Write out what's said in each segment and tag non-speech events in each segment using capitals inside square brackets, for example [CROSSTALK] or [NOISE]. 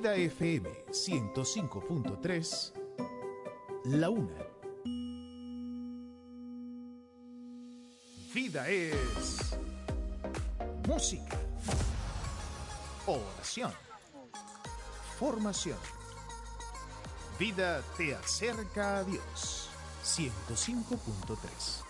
Vida FM 105.3, La Una. Vida es música, oración, formación. Vida te acerca a Dios 105.3.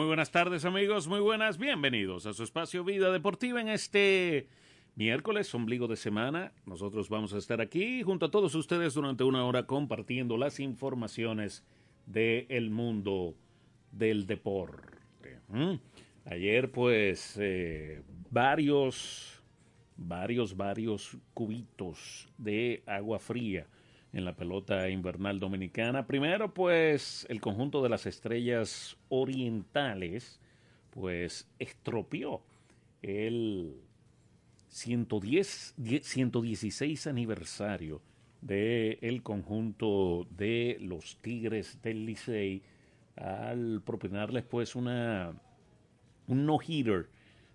Muy buenas tardes amigos, muy buenas, bienvenidos a su espacio Vida Deportiva en este miércoles, ombligo de semana. Nosotros vamos a estar aquí junto a todos ustedes durante una hora compartiendo las informaciones del mundo del deporte. Ayer pues eh, varios, varios, varios cubitos de agua fría en la pelota invernal dominicana. Primero, pues el conjunto de las estrellas orientales, pues estropeó el 110, 116 aniversario del el conjunto de los Tigres del Licey al propinarles pues una un no-hitter,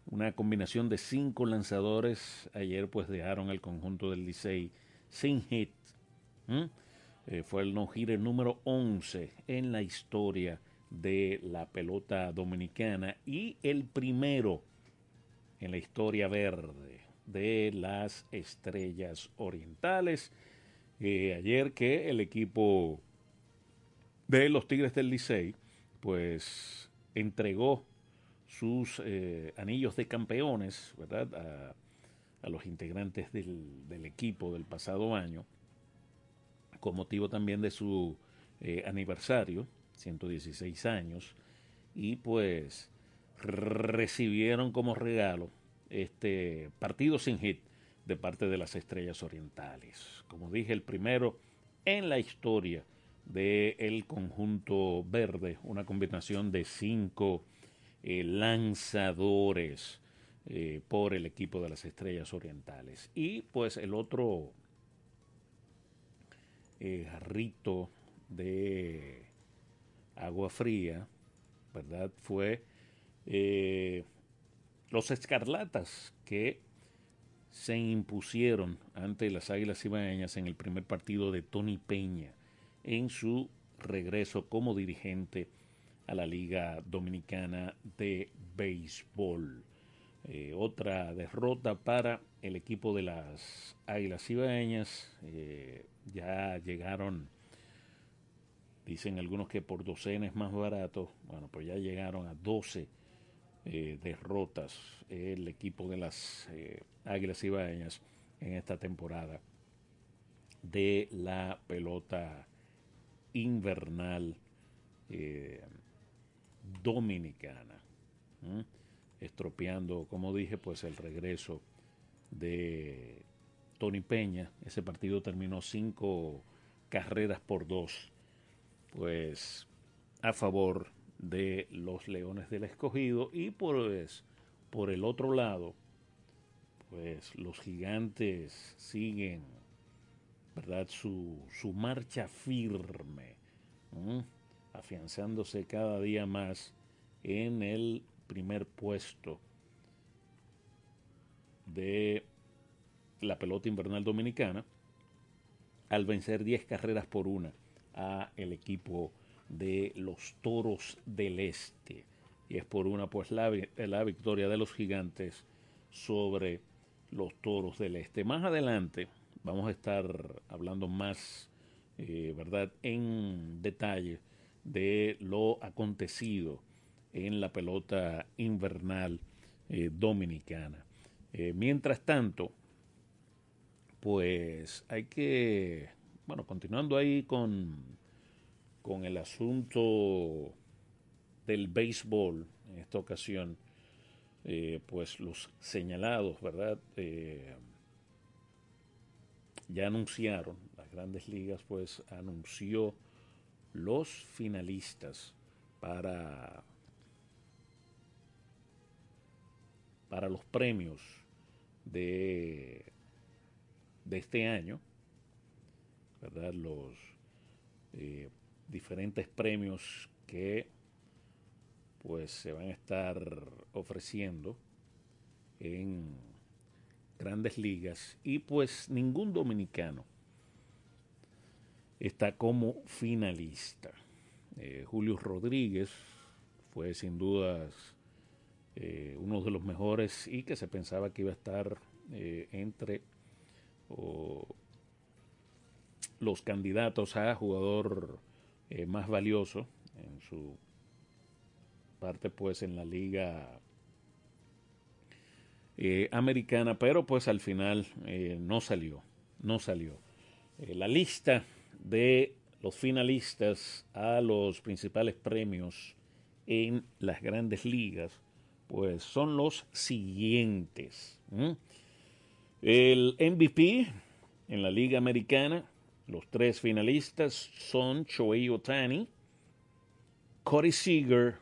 una combinación de cinco lanzadores. Ayer pues dejaron el conjunto del Licey sin hit ¿Mm? Eh, fue el no-hitter número 11 en la historia de la pelota dominicana y el primero en la historia verde de las estrellas orientales. Eh, ayer que el equipo de los Tigres del Licey pues entregó sus eh, anillos de campeones ¿verdad? A, los integrantes del equipo del pasado año con motivo también de su eh, aniversario, 116 años, y pues recibieron como regalo este partido sin hit de parte de las Estrellas Orientales. Como dije, el primero en la historia del el conjunto verde, una combinación de cinco eh, lanzadores eh, por el equipo de las Estrellas Orientales. Y pues el otro eh, jarrito de agua fría, ¿verdad? Fue eh, los escarlatas que se impusieron ante las Águilas Ibaeñas en el primer partido de Tony Peña en su regreso como dirigente a la Liga Dominicana de Béisbol. Eh, otra derrota para el equipo de las Águilas Ibaeñas. Eh, ya llegaron, dicen algunos que por docenas más barato. Bueno, pues ya llegaron a 12 eh, derrotas el equipo de las Águilas Ibaeñas en esta temporada de la pelota invernal dominicana estropeando, como dije, pues el regreso de Tony Peña. Ese partido terminó cinco carreras por dos, pues a favor de los Leones del Escogido y pues por el otro lado, pues los gigantes siguen, ¿verdad? Su, su marcha firme, afianzándose cada día más en el primer puesto de la pelota invernal dominicana al vencer 10 carreras por una a el equipo de los Toros del Este. Y es por una, pues, la, la victoria de los gigantes sobre los Toros del Este. Más adelante vamos a estar hablando más, eh, ¿verdad?, en detalle de lo acontecido en la pelota invernal eh, dominicana. Eh, mientras tanto, pues hay que, bueno, continuando ahí con, con el asunto del béisbol en esta ocasión, eh, pues los señalados, ¿verdad? ya anunciaron, las grandes ligas pues anunció los finalistas para para los premios de, de este año, ¿verdad? Los eh, diferentes premios que pues se van a estar ofreciendo en grandes ligas y pues ningún dominicano está como finalista. Eh, Julio Rodríguez fue sin dudas eh, uno de los mejores y que se pensaba que iba a estar eh, entre los candidatos a jugador eh, más valioso en su parte pues en la liga americana pero pues al final no salió no salió la lista de los finalistas a los principales premios en las grandes ligas pues son los siguientes. El MVP en la Liga Americana, los tres finalistas son Shohei Otani, Cody Seager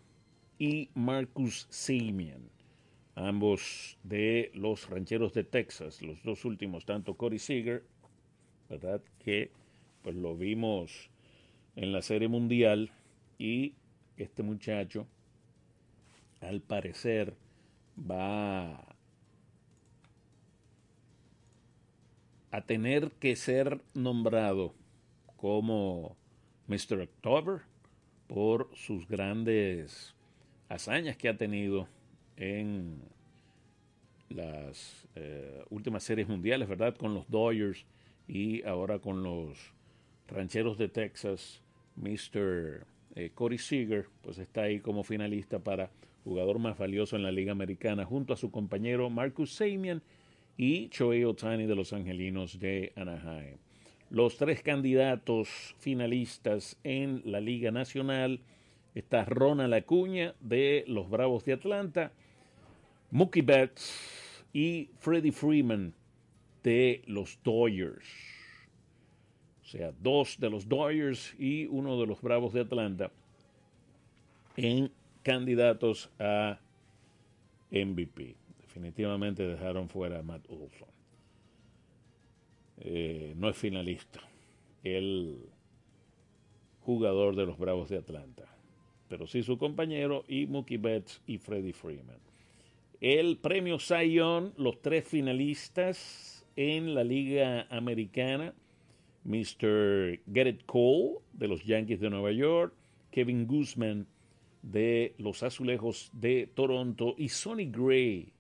y Marcus Simeon, ambos de los rancheros de Texas, los dos últimos, tanto Cody Seager, ¿verdad? Que pues lo vimos en la Serie Mundial y este muchacho al parecer va a tener que ser nombrado como Mr. October por sus grandes hazañas que ha tenido en las eh, últimas series mundiales, ¿verdad? Con los Dodgers y ahora con los Rancheros de Texas, Mr. Eh, Corey Seager, pues está ahí como finalista para jugador más valioso en la Liga Americana, junto a su compañero Marcus Samian y Choey Otani de los Angelinos de Anaheim. Los tres candidatos finalistas en la Liga Nacional está Ronald Acuña de los Bravos de Atlanta, Mookie Betts y Freddie Freeman de los Dodgers. O sea, dos de los Dodgers y uno de los Bravos de Atlanta en candidatos a MVP. Definitivamente dejaron fuera a Matt Olson. Eh, no es finalista. El jugador de los Bravos de Atlanta. Pero sí su compañero y Mookie Betts y Freddie Freeman. El premio Zion, los tres finalistas en la Liga Americana. Mr. Gerrit Cole de los Yankees de Nueva York, Kevin Guzman de los Azulejos de Toronto y Sonny Gray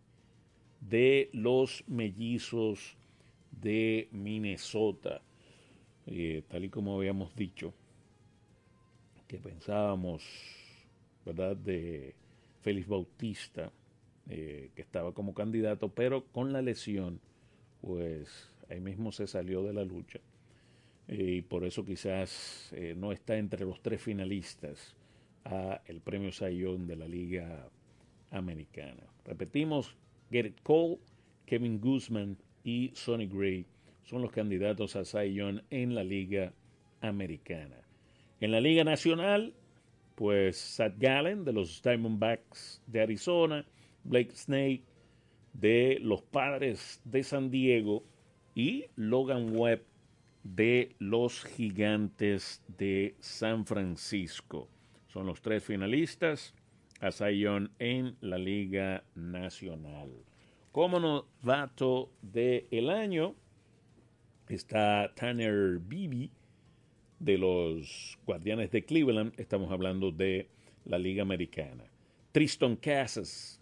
de los Mellizos de Minnesota. Eh, tal y como habíamos dicho, que pensábamos, ¿verdad?, de Félix Bautista, eh, que estaba como candidato, pero con la lesión, pues ahí mismo se salió de la lucha. Eh, y por eso quizás no está entre los tres finalistas a el premio Sayón de la Liga Americana. Repetimos, Gerrit Cole, Kevin Guzman y Sonny Gray son los candidatos a Sayón en la Liga Americana. En la Liga Nacional, pues Seth Gallen de los Diamondbacks de Arizona, Blake Snake de los Padres de San Diego y Logan Webb de los Gigantes de San Francisco. Son los tres finalistas a en la Liga Nacional. Como novato del año está Tanner Bibi de los Guardianes de Cleveland, estamos hablando de la Liga Americana. Tristan Casas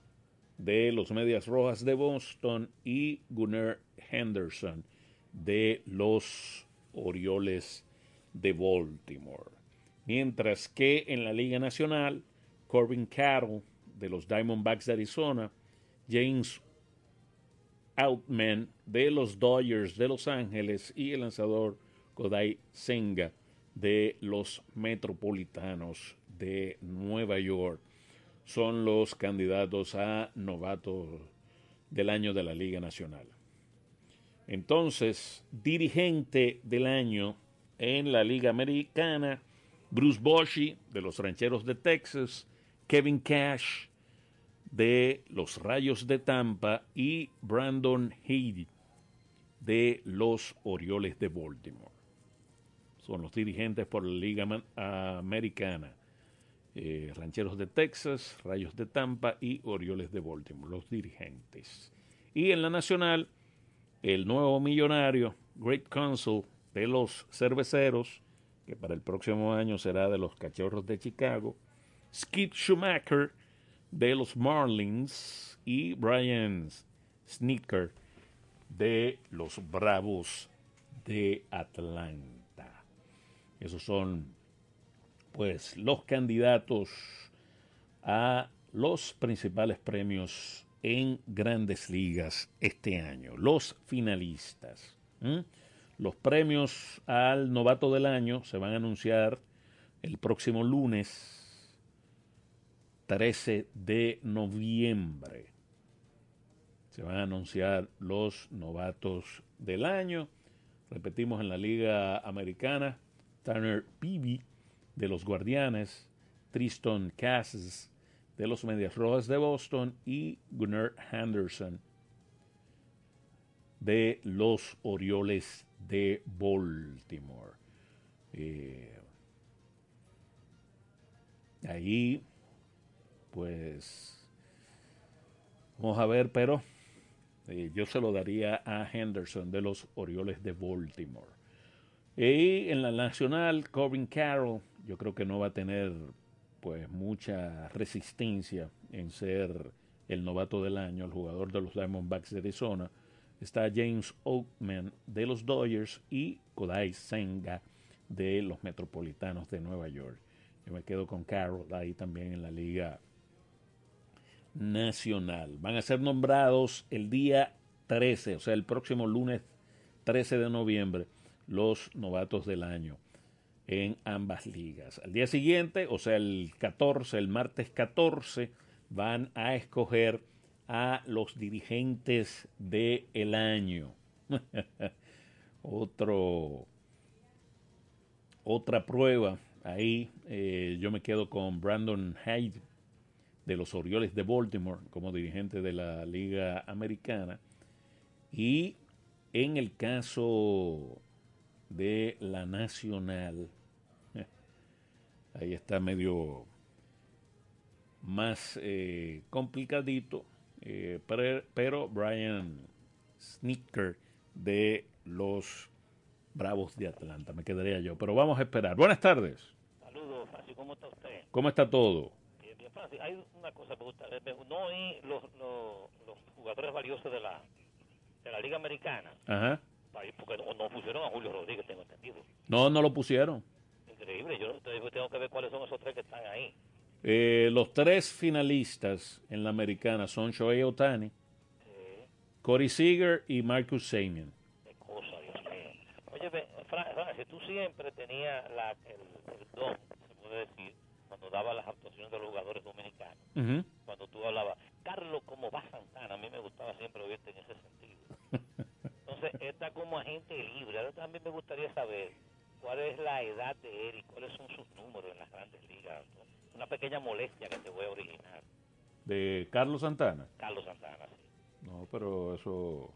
de los Medias Rojas de Boston y Gunnar Henderson de los Orioles de Baltimore. Mientras que en la Liga Nacional, Corbin Carroll de los Diamondbacks de Arizona, James Outman de los Dodgers de Los Ángeles y el lanzador Kodai Senga de los Metropolitanos de Nueva York son los candidatos a novato del año de la Liga Nacional. Entonces, dirigente del año en la Liga Americana, Bruce Bochy de los Rancheros de Texas, Kevin Cash de los Rayos de Tampa y Brandon Heidi de los Orioles de Baltimore. Son los dirigentes por la Liga Americana. Eh, Rancheros de Texas, Rayos de Tampa y Orioles de Baltimore, los dirigentes. Y en la nacional, el nuevo millonario, Great Council de los cerveceros, que para el próximo año será de los Cachorros de Chicago, Skid Schumacher de los Marlins y Brian Sneaker de los Bravos de Atlanta. Esos son pues los candidatos a los principales premios en grandes ligas este año, los finalistas. Los premios al novato del año se van a anunciar el próximo lunes 13 de noviembre. Se van a anunciar los novatos del año. Repetimos en la Liga Americana, Tanner Peavy de los Guardianes, Tristan Casas de los Medias Rojas de Boston y Gunnar Henderson de los Orioles de Baltimore. Eh, ahí, pues, vamos a ver, pero eh, yo se lo daría a Henderson de los Orioles de Baltimore. Y en la nacional, Corbin Carroll, yo creo que no va a tener pues mucha resistencia en ser el novato del año, el jugador de los Diamondbacks de Arizona. Está James Oatman de los Dodgers y Kodai Senga de los Metropolitanos de Nueva York. Yo me quedo con Carroll ahí también en la Liga Nacional. Van a ser nombrados el día 13, o sea, el próximo lunes 13 de noviembre los novatos del año en ambas ligas. Al día siguiente, o sea, el 14, el martes 14, van a escoger a los dirigentes del el año. [LAUGHS] Otro, otra prueba. Ahí eh, yo me quedo con Brandon Hyde de los Orioles de Baltimore como dirigente de la Liga Americana. Y en el caso de la Nacional. [LAUGHS] Ahí está medio más eh, complicadito, eh, pero, Brian Sneaker de los Bravos de Atlanta, me quedaría yo. Pero vamos a esperar. Buenas tardes. Saludos, ¿cómo está usted? ¿Cómo está todo? Francis, hay una cosa que me gusta, no oí los, los, los jugadores valiosos de la, de la Liga Americana. Ajá porque no, pusieron a Julio Rodríguez, tengo entendido. No, no lo pusieron. Increíble, yo tengo que ver cuáles son esos tres que están ahí. Eh, los tres finalistas en la americana son Shohei Otani, sí. Corey Seager y Marcus Samian. Qué cosa, Dios mío. Oye, Francis, tú siempre tenías la, el, el, don, se puede decir, cuando daba las actuaciones de los jugadores dominicanos. Cuando tú hablabas, Carlos, como va Santana, a mí me gustaba siempre oírte en ese sentido. [LAUGHS] Entonces, está como agente libre. Ahora también me gustaría saber cuál es la edad de él y cuáles son sus números en las grandes ligas. Una pequeña molestia que te voy a originar. ¿De Carlos Santana? Carlos Santana, sí. No, pero eso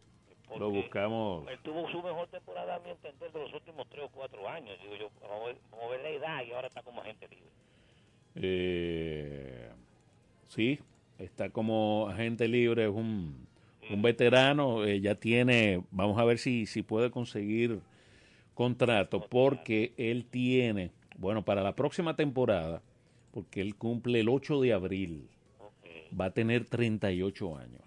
lo buscamos. Él tuvo su mejor temporada, a mi entender, de los últimos tres o cuatro años. Digo yo, vamos a ver, la edad y ahora está como agente libre. Eh, sí, está como agente libre, es un un veterano, eh, ya tiene, vamos a ver si, si puede conseguir contrato porque él tiene, bueno, para la próxima temporada, porque él cumple el 8 de abril, va a tener 38 años.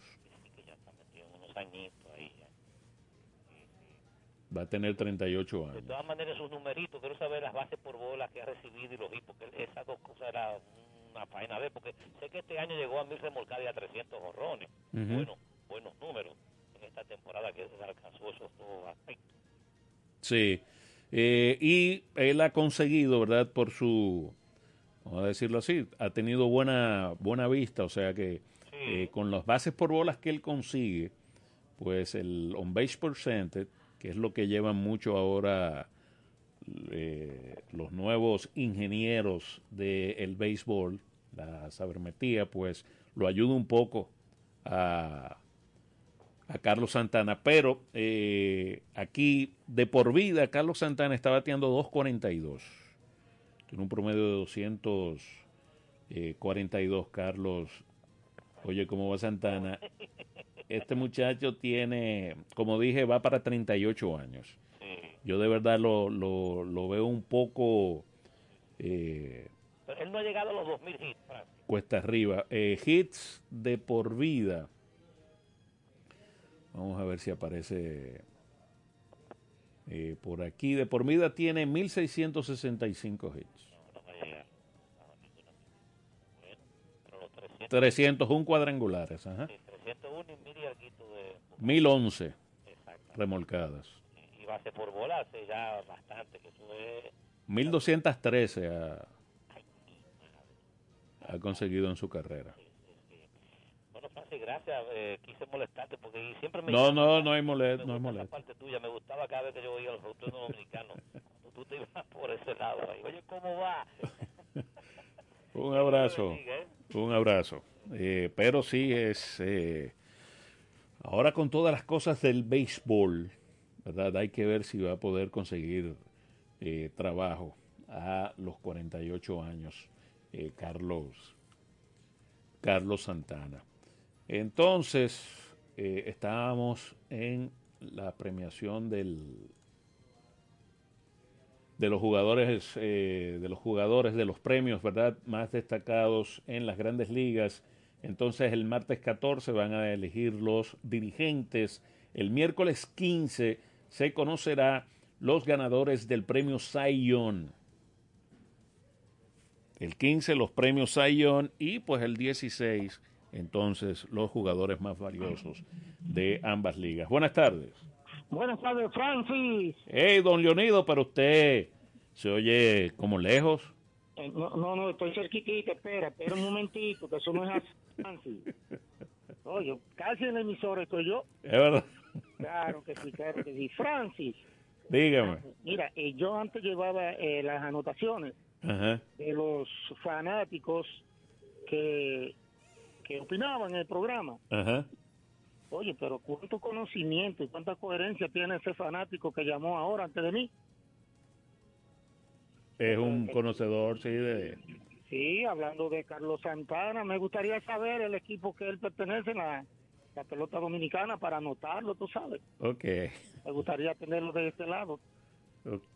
Va a tener 38 años. De todas maneras, sus numeritos, quiero saber las bases por bola que ha recibido y los hits, porque esas dos cosas eran una faena de, porque sé que este año llegó a mil remolcadas y a 300 horrones. Bueno, buenos números en esta temporada que se alcanzó esos dos aspectos. Sí, eh, y él ha conseguido, ¿verdad? Por su, vamos a decirlo así, ha tenido buena, buena vista, o sea que eh, con las bases por bolas que él consigue, pues el on base percentage que es lo que llevan mucho ahora eh, los nuevos ingenieros del béisbol, la sabermetía, pues lo ayuda un poco a, a Carlos Santana. Pero eh, aquí, de por vida, Carlos Santana está bateando 2.42. Tiene un promedio de 242, Carlos. Oye, ¿cómo va Santana? [LAUGHS] este muchacho tiene, como dije, va para 38 años. Yo de verdad lo, lo, lo veo un poco... Eh, Pero él no ha llegado a los 2.000 hits. Cuesta arriba. Hits de por vida. Vamos a ver si aparece por aquí. De por vida tiene 1.665 hits. 301 cuadrangulares. Ajá. 101 y mil y alguito de... 1011 remolcadas. Y, base por bola hace ya bastante, que eso es... 1213 ha, ha conseguido en su carrera. Bueno, Francis, gracias. Eh, quise molestarte porque siempre me... No, no, no hay molest, no hay molest. parte tuya, me gustaba cada vez que yo oía los productores dominicanos. [LAUGHS] Tú te ibas por ese lado ahí. Oye, ¿cómo va? [LAUGHS] Un abrazo. Un abrazo. Eh, pero sí es... Eh, Ahora con todas las cosas del béisbol, ¿verdad? Hay que ver si va a poder conseguir eh, trabajo a los 48 años, Carlos, Carlos Santana. Entonces, estábamos en la premiación del, de los jugadores, de los jugadores de los premios, ¿verdad? Más destacados en las grandes ligas entonces el martes 14 van a elegir los dirigentes. El miércoles 15 se conocerá los ganadores del premio Zion. El 15 los premios Zion y pues el 16 entonces los jugadores más valiosos de ambas ligas. Buenas tardes. Buenas tardes, Francis. Hey, don Leonido, pero usted se oye como lejos. Eh, no, no, no, estoy cerquitita, espera, espera un momentito, que eso no es así. Oye, casi en el emisor estoy yo. Es verdad. Claro que sí, claro que sí. Francis. Dígame. Mira, eh, yo antes llevaba eh, las anotaciones de los fanáticos que, que opinaban en el programa. Ajá. Oye, pero cuánto conocimiento y cuánta coherencia tiene ese fanático que llamó ahora antes de mí es un conocedor, sí, de... Sí, hablando de Carlos Santana, me gustaría saber el equipo que él pertenece en la, pelota dominicana para anotarlo, tú sabes. Ok. Me gustaría tenerlo de este lado.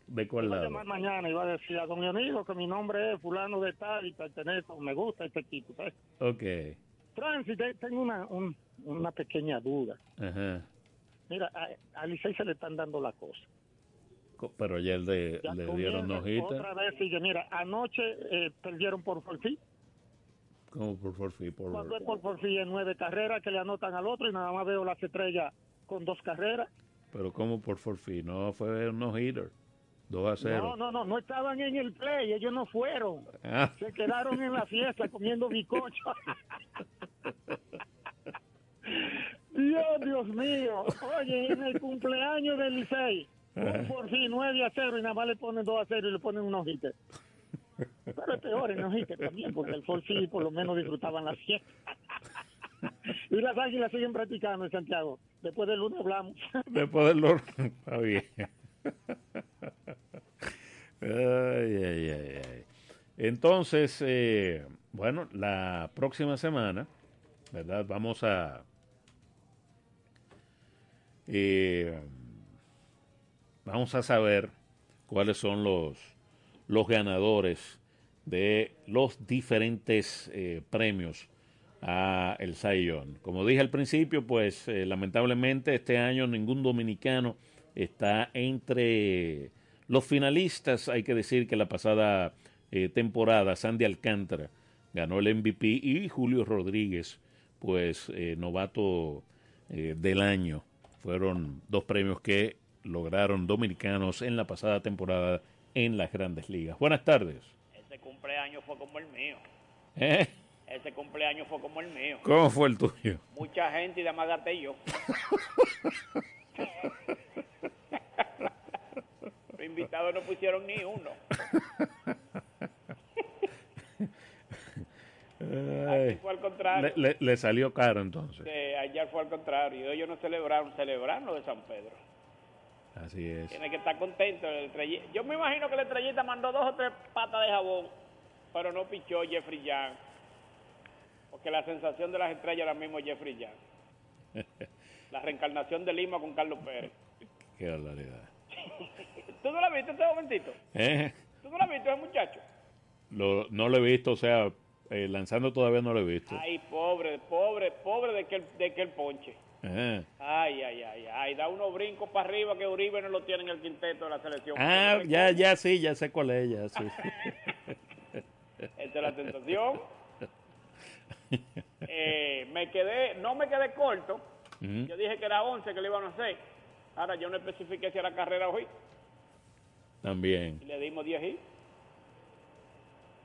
¿De cuál lado? mañana iba a decir a don Leonido que mi nombre es fulano de tal y pertenece, me gusta este equipo, ¿sabes? Ok. Francis, tengo una, una pequeña duda. Ajá. Mira, a, a Licey se le están dando la cosa pero ayer le, le dieron hojita. Otra vez sigue, mira, anoche eh, perdieron por forfí. ¿Cómo por forfí? Por... Cuando es por forfí en nueve carreras que le anotan al otro y nada más veo las estrellas con dos carreras. Pero ¿cómo por forfí? No fue un no-hitter. 2 a 0. No, no, no, no estaban en el play, ellos no fueron. Ah. Se quedaron en la fiesta comiendo [LAUGHS] bicocho. Dios, Dios mío. Oye, en el cumpleaños del Licey, por fin 9 a 0 y nada más le ponen 2 a 0 y le ponen unos hits. Pero es peor en hits también, porque el Forfi por lo menos disfrutaban la fiesta. y las águilas siguen practicando en Santiago. Después del lunes hablamos. Después del lunes. Está bien. Ay, ay, ay, ay. Entonces, eh, bueno, la próxima semana, ¿verdad? Vamos a... Eh, vamos a saber cuáles son los, los ganadores de los diferentes eh, premios a el Sayón. Como dije al principio, pues eh, lamentablemente este año ningún dominicano está entre los finalistas. Hay que decir que la pasada eh, temporada Sandy Alcántara ganó el MVP y Julio Rodríguez, pues novato del año. Fueron dos premios que lograron dominicanos en la pasada temporada en las grandes ligas. Buenas tardes. Ese cumpleaños fue como el mío. ¿Eh? Ese cumpleaños fue como el mío. ¿Cómo fue el tuyo? Mucha gente y además gasté yo. [LAUGHS] Los invitados no pusieron ni uno. Fue al contrario. Le, le, salió caro entonces. Sí, ayer fue al contrario. Ellos no celebraron, celebraron lo de San Pedro. Así es. Tiene que estar contento. El Yo me imagino que la estrellita mandó dos o tres patas de jabón, pero no pichó Jeffrey Young. Porque la sensación de las estrellas ahora mismo es Jeffrey Young. [LAUGHS] la reencarnación de Lima con Carlos Pérez. Qué barbaridad. [LAUGHS] ¿Tú no lo has visto este momentito? ¿Eh? ¿Tú no lo has visto ese muchacho? Lo, no lo he visto, o sea, eh, lanzando todavía no lo he visto. Ay, pobre, pobre, pobre de que, de que el ponche. Ay, ay, ay, ay, da unos brincos para arriba que Uribe no lo tiene en el quinteto de la selección. Ah, ya, ya, sí, ya sé cuál es ella, sí. Esta es la tentación. [LAUGHS] Eh, me quedé, no me quedé corto. Yo dije que era 11 que le iban a hacer. Ahora yo no especifiqué si era carrera hoy. También. Y le dimos 10 y.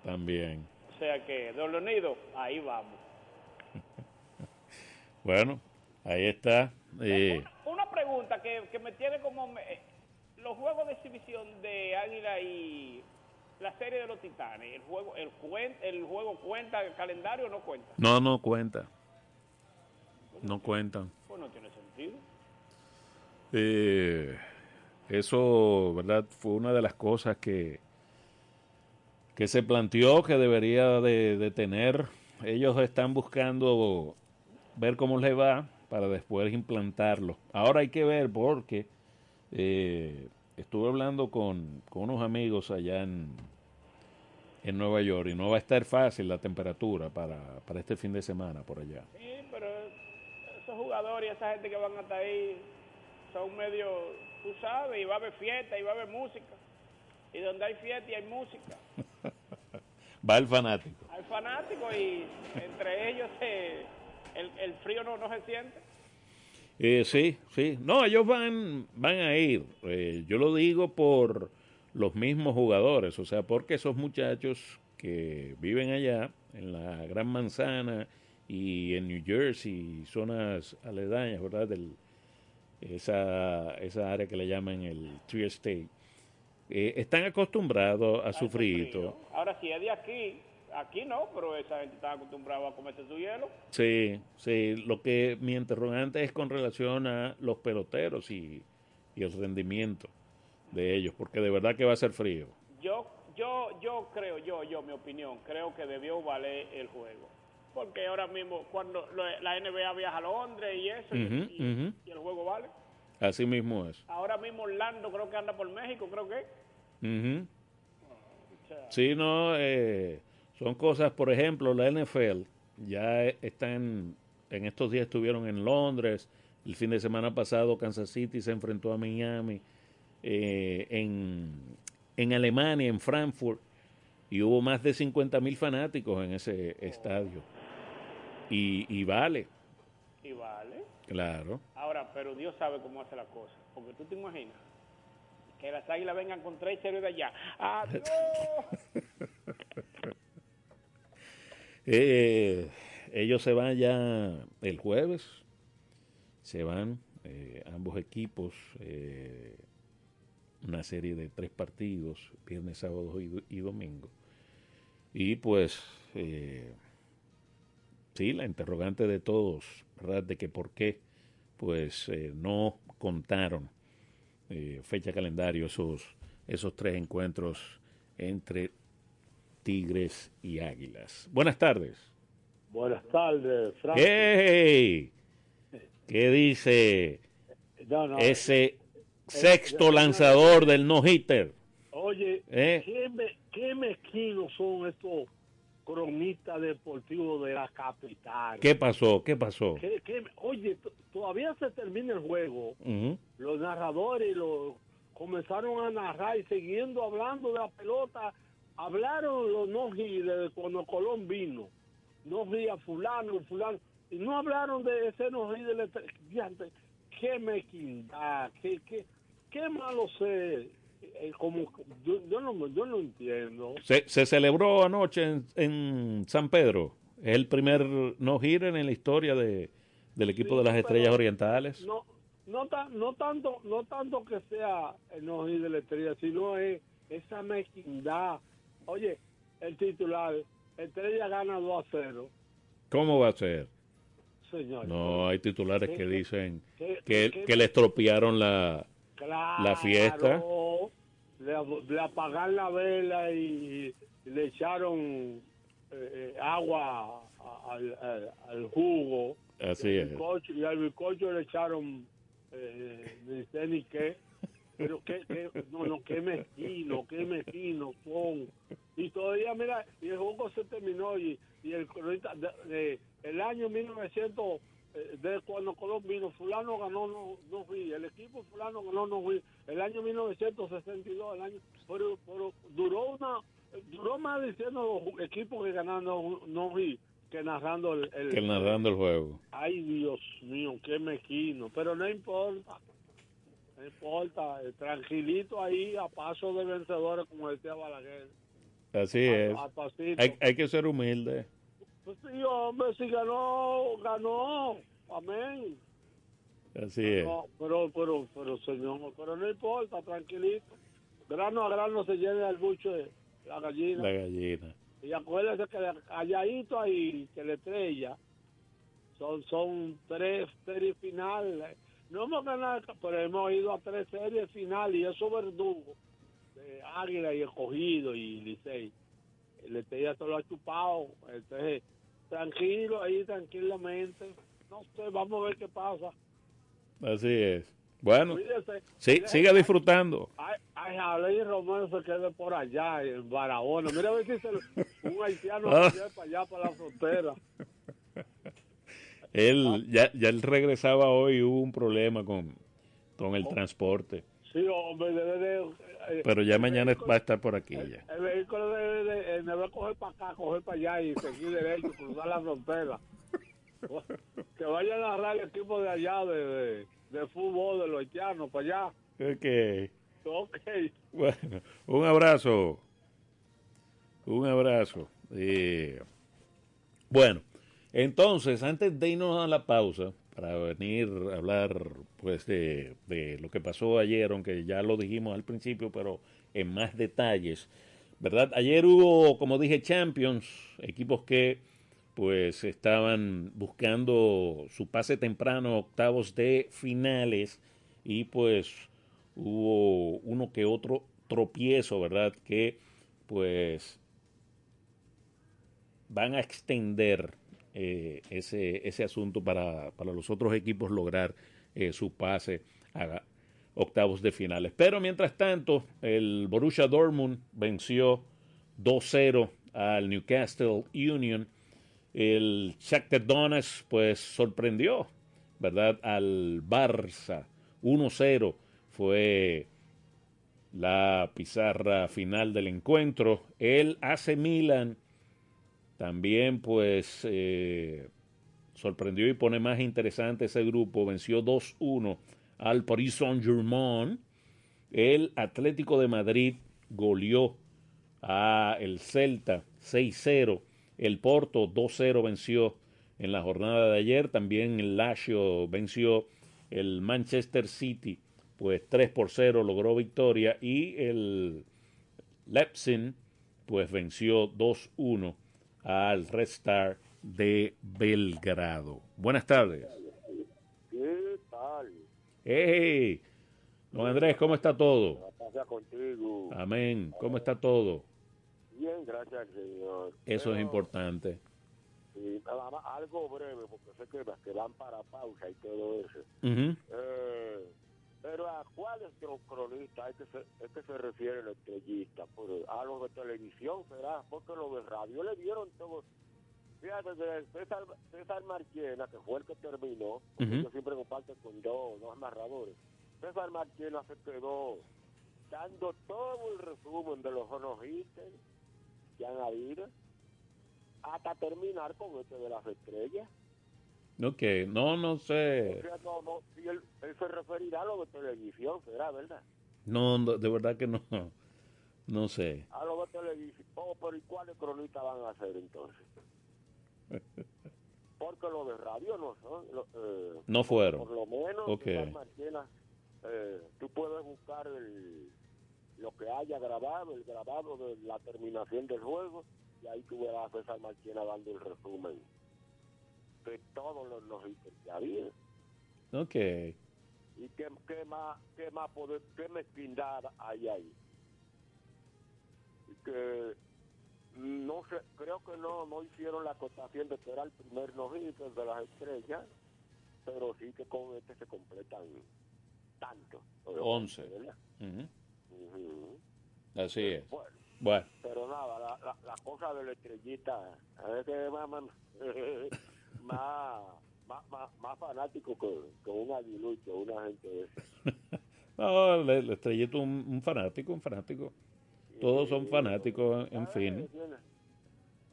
También. O sea que, de Unidos, ahí vamos. [LAUGHS] bueno, Ahí está. Eh. Una, pregunta que, me tiene como... Eh, los juegos de exhibición de Águila y la serie de los Titanes, ¿el juego, el, el juego cuenta, el calendario no cuenta? No, no cuenta. No cuentan. Pues no tiene sentido. Eh, eso, ¿verdad? Fue una de las cosas que, que se planteó que debería de, de tener. Ellos están buscando ver cómo les va para después implantarlo. Ahora hay que ver porque eh, estuve hablando con, unos amigos allá en, en Nueva York y no va a estar fácil la temperatura para, para este fin de semana por allá. Sí, pero esos jugadores y esa gente que van hasta ahí son medio, tú sabes, y va a haber fiesta y va a haber música. Y donde hay fiesta y hay música. Va el fanático. Hay fanático y entre ellos se el, frío no, no se siente. Eh, sí, sí. No, ellos van, van a ir. Eh, yo lo digo por los mismos jugadores, o sea, porque esos muchachos que viven allá, en la Gran Manzana y en New Jersey, zonas aledañas, ¿verdad? Del, esa, esa área que le llaman el Tree State, eh, están acostumbrados a, su frío. Ahora, si es de aquí, Aquí no, pero esa gente está acostumbrada a comerse su hielo. Sí, sí. Lo que mi interrogante es con relación a los peloteros y, el rendimiento de ellos, porque de verdad que va a ser frío. Yo, yo, yo creo, yo, yo, mi opinión, creo que debió valer el juego. Porque ahora mismo, cuando la NBA viaja a Londres y eso, y, el juego vale. Así mismo es. Ahora mismo Orlando creo que anda por México, creo que. sí, no, eh, son cosas, por ejemplo, la NFL ya están, en estos días estuvieron en Londres, el fin de semana pasado Kansas City se enfrentó a Miami, eh, en, en Alemania, en Frankfurt, y hubo más de 50 mil fanáticos en ese estadio. Y, y vale. Y vale. Claro. Ahora, pero Dios sabe cómo hace la cosa, porque tú te imaginas que las águilas vengan con tres series de allá. [LAUGHS] ¡Adiós! Eh, ellos se van ya el jueves, se van eh, ambos equipos, eh, una serie de tres partidos, viernes, sábado y, domingo. Y pues, sí, la interrogante de todos, ¿verdad? De que por qué, pues, no contaron fecha calendario esos, esos tres encuentros entre Tigres y Águilas. Buenas tardes. Buenas tardes, Frank. ¡Hey! ¿Qué dice [LAUGHS] ese sexto lanzador del no-hitter? oye, ¿Eh? ¿qué, me, qué mezquinos son estos cronistas deportivos de la capital. ¿Qué pasó? ¿Qué pasó? ¿Qué- qué- oye, todavía se termina el juego. Los narradores los comenzaron a narrar y siguiendo hablando de la pelota, hablaron los no de cuando Colón vino. No a fulano, fulano. Y no hablaron de ese no del estre- Diante, qué mezquindad, qué, qué, qué malo sé. Eh, como yo, yo no yo no entiendo. Se, se celebró anoche en, en San Pedro. Es el primer no-hitter en la historia de, del equipo de las Estrellas Orientales. No, no, ta- no tanto, no tanto que sea el no de la estrella, sino es esa mezquindad. Oye, el titular, Estrella gana 2 a 0, ¿Cómo va a ser? señor. No, hay titulares ¿Qué- que dicen que, que le estropearon la... Claro, la fiesta. Le, le apagaron la vela y, y le echaron eh, eh, agua al, al- al jugo. Así y es. al bizcocho- y al bizcocho le echaron eh, ni sé ni qué. Pero qué, qué- no, no, qué mezquino, qué mezquino son. Y todavía, mira, y el juego se terminó y, y el el año 1900, eh, de cuando Colón vino, fulano ganó no, no fui, el equipo fulano ganó no fui, el año 1962, el año, pero, pero duró una, duró más diciendo los equipos que ganaron no, no fui que narrando el, el- Que narrando el juego. Ay, Dios mío, qué mezquino. Pero no importa. No importa. eh, Tranquilito ahí, a paso de vencedores, como decía Balaguer. Así A- es. a pasito. Hay, hay que ser humilde. Pues sí, hombre, si ganó, ganó. Amén. Así es. No, pero, pero, pero, señor, pero no importa, tranquilito. Grano a grano se llena el bucho de la gallina. La gallina. Y acuérdese que calladito ahí, que la estrella, son, son tres series finales. No hemos ganado, pero hemos ido a tres series finales y esos verdugos de Águila y Escogido y Licey. El estrella se lo ha chupado. Entonces, tranquilo ahí, tranquilamente. No sé, vamos a ver qué pasa. Así es. Bueno, Cuídese. sí, siga disfrutando. Ay, ay, Jaley Romero se quede por allá, en Barahona. Mira a ver si se un haitiano Ah. se para allá, para la frontera. [LAUGHS] Él ya, ya él regresaba hoy, hubo un problema con, con el transporte. Sí, hombre, debe de... eh, Pero ya mañana vehículo- va a estar por aquí El, ya. el vehículo debe de, eh, debe coger para acá, coger para allá y seguir derecho, cruzar la frontera. que vaya a narrar el equipo de allá de, de, de fútbol, de los haitianos, para allá. Ok. Ok. Bueno, un abrazo. Un abrazo. Eh, bueno, entonces, antes de irnos a la pausa, para venir a hablar pues de, de lo que pasó ayer, aunque ya lo dijimos al principio, pero en más detalles, ¿verdad? Ayer hubo, como dije, Champions, equipos que pues estaban buscando su pase temprano octavos de finales y pues hubo uno que otro tropiezo, ¿verdad? Que pues van a extender eh, ese, ese asunto para, para los otros equipos lograr eh, su pase a octavos de finales. Pero mientras tanto, el Borussia Dortmund venció 2-0 al Newcastle Union. El Shakhtar Donetsk pues sorprendió, ¿verdad? Al Barça 1-0 fue la pizarra final del encuentro. El AC Milan también pues eh, sorprendió y pone más interesante ese grupo. Venció 2-1 al Paris Saint-Germain. El Atlético de Madrid goleó a el Celta 6-0. El Porto 2-0 venció en la jornada de ayer. También el Lazio venció el Manchester City. Pues 3 por 0 logró victoria. Y el Leipzig pues venció 2-1 al Red Star de Belgrado. Buenas tardes. ¿Qué tal? Hey, don Andrés, ¿cómo está todo? La contigo. Amén. ¿Cómo está todo? Bien, gracias al Señor. Eso es importante. sí, nada más, algo breve, porque sé que, que van para pausa y todo eso. Eh, Pero a cuáles cro- cronistas es que se, es que se refiere el estrellista, Por- a los de televisión será, porque los de radio le dieron todo. Fíjate, César, César Marchena, que fue el que terminó, porque yo siempre comparto con dos, dos narradores. César Marchena se quedó dando todo el resumen de los no hitters que han habido, hasta terminar con este de las estrellas. Ok, no, no O sé. sea, no, no, si él, él se referirá a lo de televisión, será verdad. No, no, de verdad que no. [LAUGHS] No sé. A lo de televisión. Oh, pero ¿y cuáles cronistas van a hacer entonces? [LAUGHS] Porque los de radio no son. lo- eh, No fueron. Por lo menos, Ok. César Marchena, eh, tú puedes buscar el, lo que haya grabado, el grabado de la terminación del juego, y ahí tú verás a César Marchena dando el resumen de todos los nojitos que había. Ok. ¿Y qué, qué más, qué más poder, qué mezquindad hay ahí? Que no sé, creo que no, no hicieron la acotación de que era el primer nojito de las estrellas, pero sí que con este se completan tanto. Once. ¿verdad? Ujú. Ujú. Así es. Bueno, Bueno, pero nada, la, la, la cosa de la estrellita, es que más, más, más, más, más, más fanático que, que un aguilucho, una gente de esa. [LAUGHS] no, le, le estrellito un, un fanático, un fanático. Todos son fanáticos, en fin.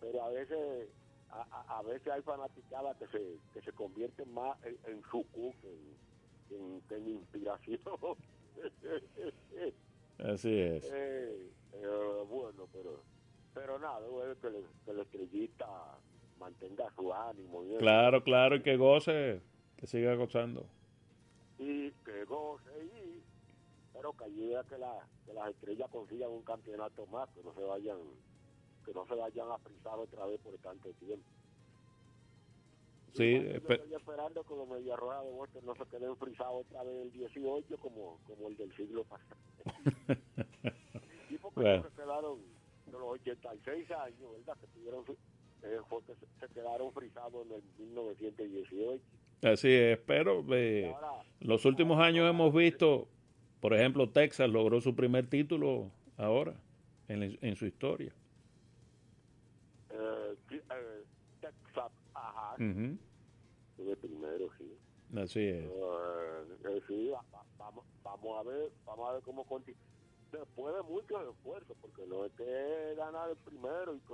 Pero a veces, a, a- veces hay fanaticadas que se, que se convierten más en, en sucu que en, en, inspiración. [LAUGHS] Así es. Eh, eh, bueno, pero pero nada, es que, le- que la estrellita mantenga su ánimo y, eso. Claro, claro, y que goce, que siga gozando. y que goce y pero que ayude a que, la, que las estrellas consigan un campeonato más, que no se vayan que no se vayan a frisar otra vez por tanto tiempo. Sí, Yo estoy esperando que los Media Roja de Boston no se queden frisados otra vez el 18 como, como el del siglo pasado. [LAUGHS] y porque Bueno. se quedaron de los 86 años, ¿verdad? Que tuvieron, fue que se, quedaron frisados en el 1918. así es. Pero eh, Ahora, los últimos años hemos visto, por ejemplo, Texas logró su primer título ahora, en, su historia. eh, eh, Texas, ajá, de primero, sí. Así es. Eh, eh, sí, va- va- vamos, vamos a ver, vamos a ver cómo continúa. Después de muchos esfuerzos, porque no es que ganar el primero y que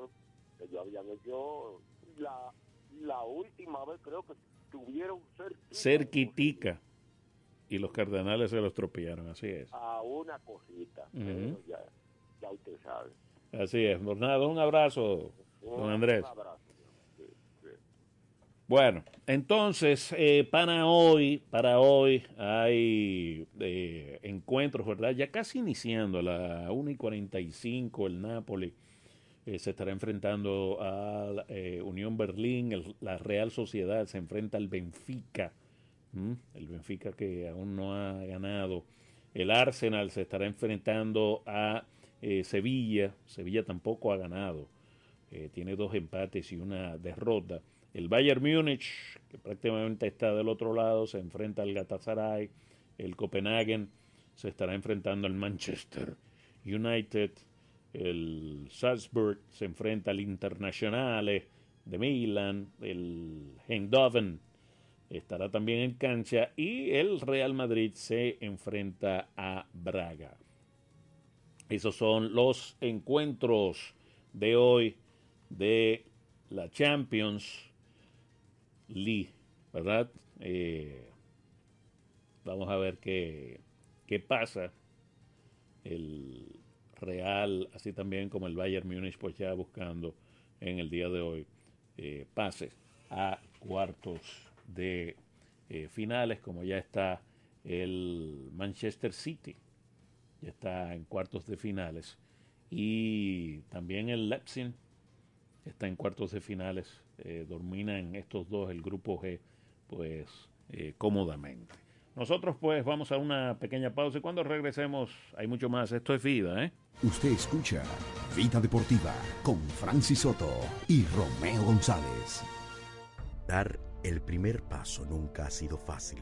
que habían hecho la, la última vez creo que tuvieron cerquita, Cerquitica. Y los cardenales se los tropillaron, así es. a una cosita, Ujú. pero ya, ya usted sabe. Así es. Pues nada, un abrazo, don Un- Andrés. Un abrazo. Sí, sí. Bueno, entonces, eh, para hoy, para hoy hay eh, encuentros, ¿verdad? Ya casi iniciando a la 1 y 45, el Napoli eh, se estará enfrentando a eh, Unión Berlín, la Real Sociedad se enfrenta al Benfica, el Benfica que aún no ha ganado. El Arsenal se estará enfrentando a eh, Sevilla, Sevilla tampoco ha ganado, tiene dos empates y una derrota. El Bayern Múnich, que prácticamente está del otro lado, se enfrenta al Galatasaray. El Copenhagen se estará enfrentando al Manchester United. El Salzburg se enfrenta al Internazionale de Milan. El Eindhoven estará también en cancha. Y el Real Madrid se enfrenta a Braga. Esos son los encuentros de hoy de la Champions League, ¿verdad? Eh, vamos a ver qué, qué pasa. El Real, así también como el Bayern Múnich, pues ya buscando en el día de hoy eh, pase a cuartos de eh, finales, como ya está el Manchester City, ya está en cuartos de finales, y también el Leipzig está en cuartos de finales, eh, dominan estos dos, el grupo G, pues eh, cómodamente. Nosotros pues vamos a una pequeña pausa y cuando regresemos hay mucho más. Esto es vida, ¿eh? Usted escucha Vida Deportiva con Francis Soto y Romeo González. Dar el primer paso nunca ha sido fácil,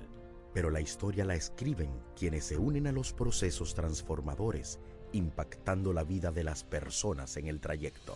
pero la historia la escriben quienes se unen a los procesos transformadores, impactando la vida de las personas en el trayecto.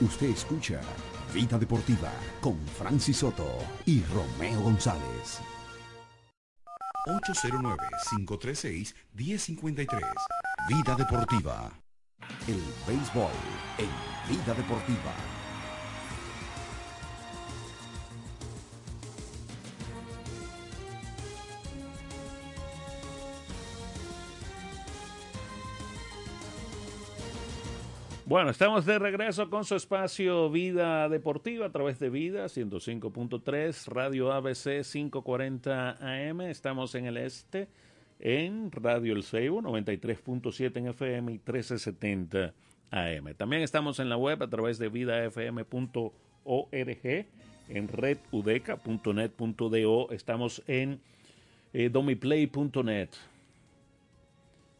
Usted escucha Vida Deportiva con Francis Soto y Romeo González. 809-536-1053. Vida Deportiva. El béisbol en Vida Deportiva. Bueno, estamos de regreso con su espacio Vida Deportiva a través de Vida 105.3, Radio ABC 540 AM. Estamos en el este, en Radio El Seibo 93.7 en FM y 1370 AM. También estamos en la web a través de vidafm.org, en redudeca.net.do. Estamos en eh, domiplay.net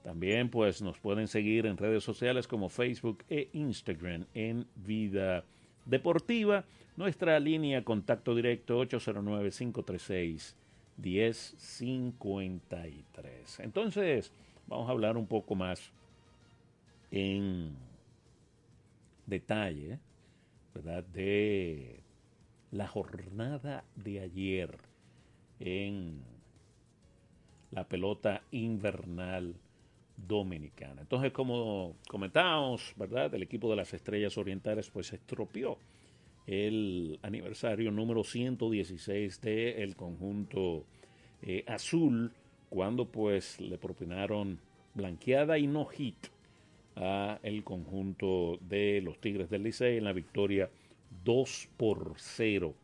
también pues nos pueden seguir en redes sociales como Facebook e Instagram en Vida Deportiva. Nuestra línea contacto directo 809-536-1053. Entonces vamos a hablar un poco más en detalle ¿verdad? de la jornada de ayer en la pelota invernal dominicana. Entonces, como comentábamos, ¿verdad? El equipo de las Estrellas Orientales pues estropeó el aniversario número 116 del el conjunto eh, azul cuando pues le propinaron blanqueada y no hit a el conjunto de los Tigres del Licey en la victoria 2 por 0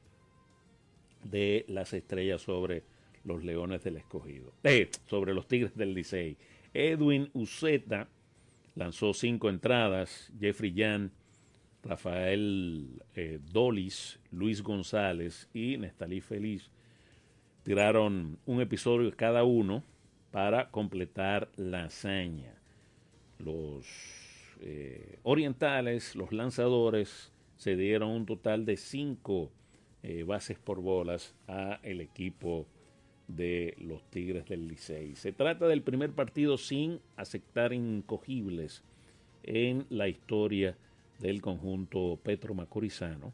de las estrellas sobre los Leones del Escogido, eh, sobre los Tigres del Licey. Edwin Uceta lanzó cinco entradas, Jeffrey Jan, Rafael eh, Dolis, Luis González y Nestalí Feliz tiraron un episodio cada uno para completar la hazaña. Los eh, orientales, los lanzadores, se dieron un total de cinco eh, bases por bolas a el equipo de los Tigres del Licey. Se trata del primer partido sin aceptar incogibles en la historia del conjunto Petro Macorizano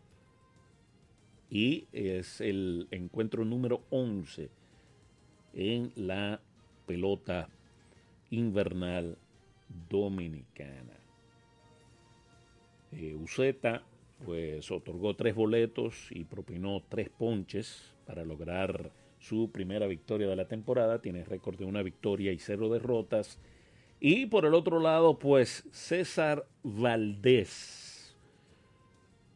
y es el encuentro número 11 en la pelota invernal dominicana. Eh, Uceta pues otorgó tres boletos y propinó tres ponches para lograr su primera victoria de la temporada. Tiene récord de una victoria y cero derrotas. Y por el otro lado, pues César Valdés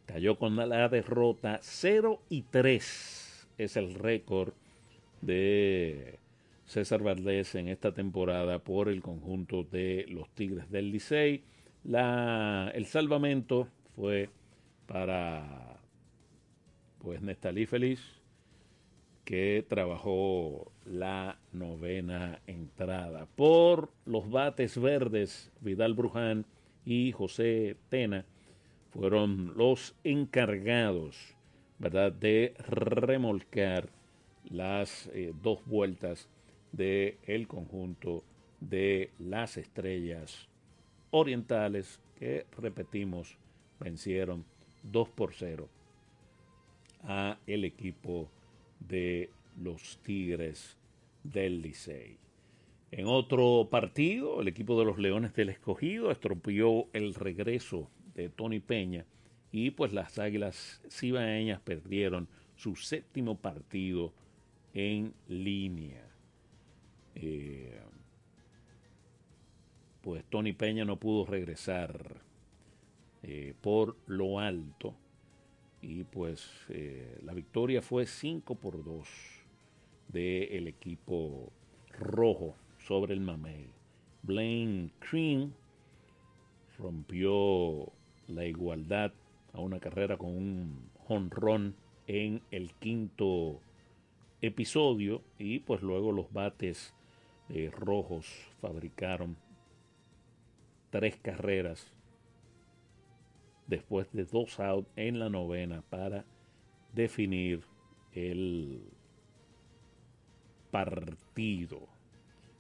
cayó con la derrota 0 y 3. Es el récord de César Valdés en esta temporada por el conjunto de los Tigres del Licey. La, el salvamento fue para pues Nestalí Feliz, que trabajó la novena entrada. Por los bates verdes, Vidal Bruján y José Tena fueron los encargados, ¿verdad?, de remolcar las eh, dos vueltas del el conjunto de las estrellas orientales que, repetimos, vencieron 2 por 0 a el equipo de los Tigres del Licey. En otro partido, el equipo de los Leones del Escogido estropeó el regreso de Tony Peña y pues las Águilas Cibaeñas perdieron su séptimo partido en línea. Eh, pues Tony Peña no pudo regresar eh, por lo alto y pues eh, la victoria fue 5 por 2 del equipo rojo sobre el Mamey. Blaine Cream rompió la igualdad a una carrera con un jonrón en el quinto episodio y pues luego los bates rojos fabricaron tres carreras después de dos outs en la novena para definir el partido.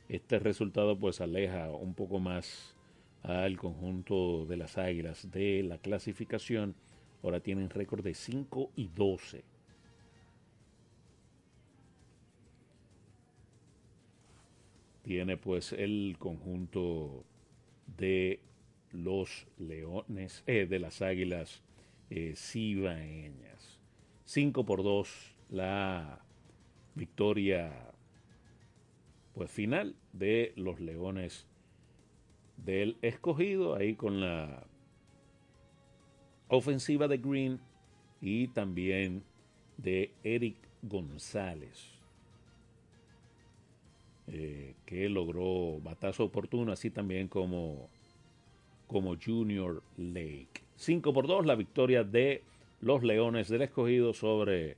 Este resultado pues aleja un poco más al conjunto de las Águilas de la clasificación. Ahora tienen récord de 5 y 12. Tiene pues el conjunto de los leones, eh, de las águilas eh, cibaeñas. 5 por 2 la victoria pues final de los leones del escogido ahí con la ofensiva de Green y también de Eric González eh, que logró batazo oportuno así también como como Junior Lake. 5 por 2 la victoria de los Leones del Escogido sobre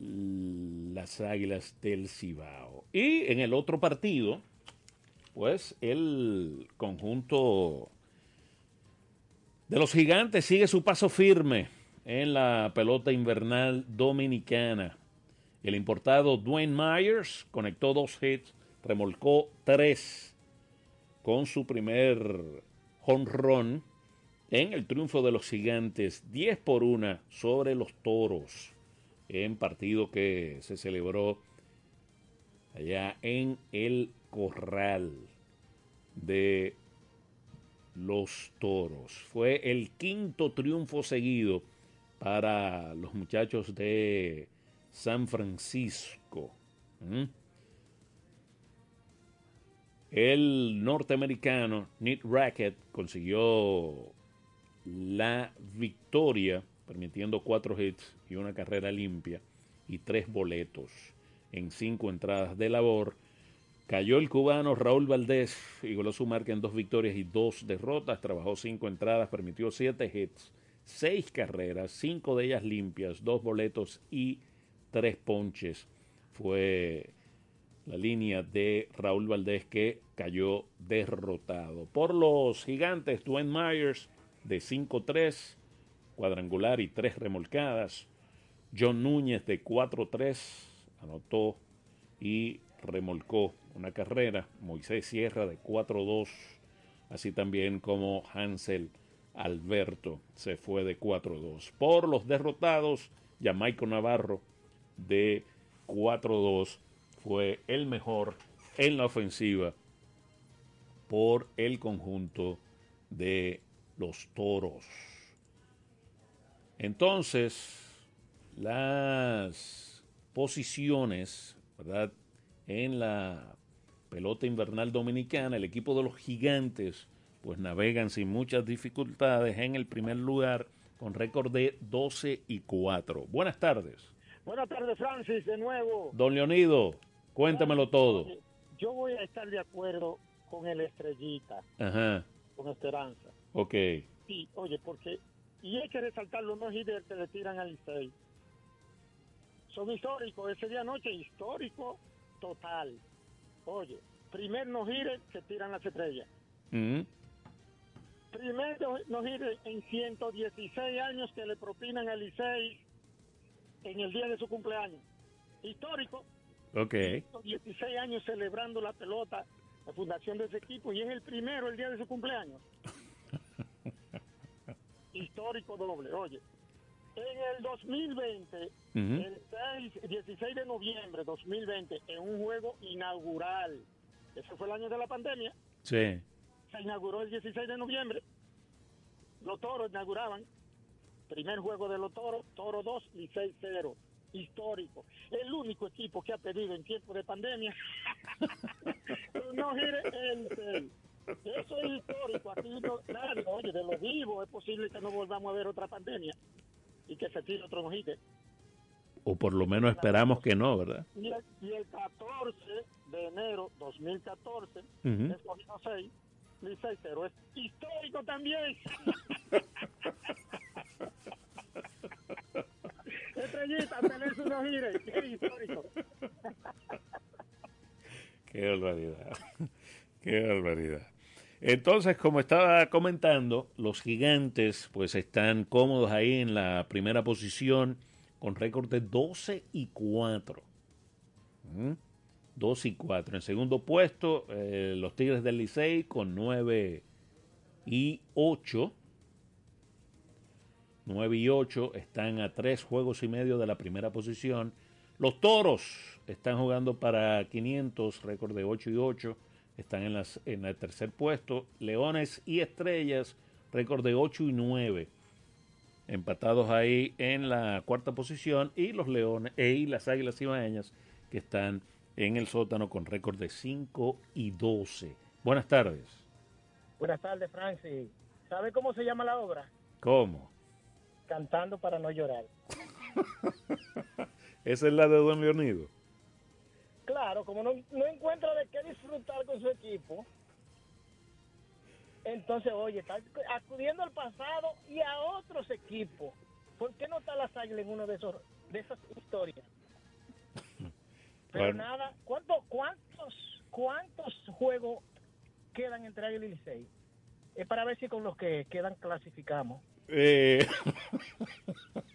las Águilas del Cibao. Y en el otro partido, pues el conjunto de los gigantes sigue su paso firme en la pelota invernal dominicana. El importado Dwayne Myers conectó dos hits, remolcó tres con su primer honrón en el triunfo de los gigantes 10 por 1 sobre los toros en partido que se celebró allá en el corral de los toros. Fue el quinto triunfo seguido para los muchachos de San Francisco. El norteamericano Nick Rackett consiguió la victoria, permitiendo cuatro hits y una carrera limpia y tres boletos en cinco entradas de labor. Cayó el cubano Raúl Valdés, igualó su marca en dos victorias y dos derrotas. Trabajó cinco entradas, permitió siete hits, seis carreras, cinco de ellas limpias, dos boletos y tres ponches. Fue la línea de Raúl Valdés que cayó derrotado. Por los gigantes, Dwayne Myers de 5-3, cuadrangular y tres remolcadas. John Núñez de 4-3, anotó y remolcó una carrera. Moisés Sierra de 4-2, así también como Hansel Alberto se fue de 4-2. Por los derrotados, Jamaico Navarro de 4-2 fue el mejor en la ofensiva por el conjunto de los toros. Entonces, las posiciones, ¿verdad? En la pelota invernal dominicana, el equipo de los gigantes, pues navegan sin muchas dificultades en el primer lugar con récord de 12 y 4. Buenas tardes. Buenas tardes, Francis, de nuevo. Don Leonido, cuéntamelo todo. Yo voy a estar de acuerdo con el Estrellita, Ajá, con Esperanza. ok. Sí, oye, porque... Y hay que resaltar los no hitters que le tiran al Licey. Son históricos. Ese día anoche, histórico total. Oye, primer no hitter que tiran las estrellas. Mm, Primer no hitter en 116 años que le propinan al Licey en el día de su cumpleaños. Histórico. Ok. 16 años celebrando la pelota, la fundación de ese equipo, y es el primero el día de su cumpleaños. [LAUGHS] Histórico doble, oye. En el 2020, Ujú. el 6 16 de noviembre 2020, en un juego inaugural, ese fue el año de la pandemia, Sí. se inauguró el 16 de noviembre. Los toros inauguraban. Primer juego de los toros, toro 2 y 6-0. Histórico. El único equipo que ha pedido en tiempo de pandemia. [LAUGHS] no gire el. Eso es histórico. Aquí no, claro, oye, de lo vivo es posible que no volvamos a ver otra pandemia y que se tire otro nojite. O por lo menos esperamos que no, ¿verdad? Y el, y el 14 de enero 2014, Ujú. escogido 6, Licey 0. Es histórico también. [LAUGHS] Estrellita, tener su no gire, es histórico. [LAUGHS] Qué barbaridad. [LAUGHS] Qué barbaridad. Entonces, como estaba comentando, los gigantes pues están cómodos ahí en la primera posición con récord de 12 y 4. ¿Mm? 2 y 4. En segundo puesto, eh, los Tigres del Licey con 9 y 8. 9 y 8 están a tres juegos y medio de la primera posición. Los Toros están jugando para 500, récord de 8 y 8. Están en, las, en el tercer puesto. Leones y Estrellas, récord de 8 y 9. Empatados ahí en la cuarta posición. Y los Leones e y las Águilas Ibaeñas, que están en el sótano con récord de 5 y 12. Buenas tardes. Buenas tardes, Francis. ¿Sabe cómo se llama la obra? ¿Cómo? Cantando para no llorar. [LAUGHS] Esa es la de Don Leonido. Claro, como no, no encuentra de qué disfrutar con su equipo, entonces, oye, está acudiendo al pasado y a otros equipos. ¿Por qué no está las águilas en uno de esos de esas historias? Pero Bueno. nada, ¿cuánto, ¿cuántos cuántos juegos quedan entre Águila y Licey? Es para ver si con los que quedan clasificamos. Eh, [LAUGHS]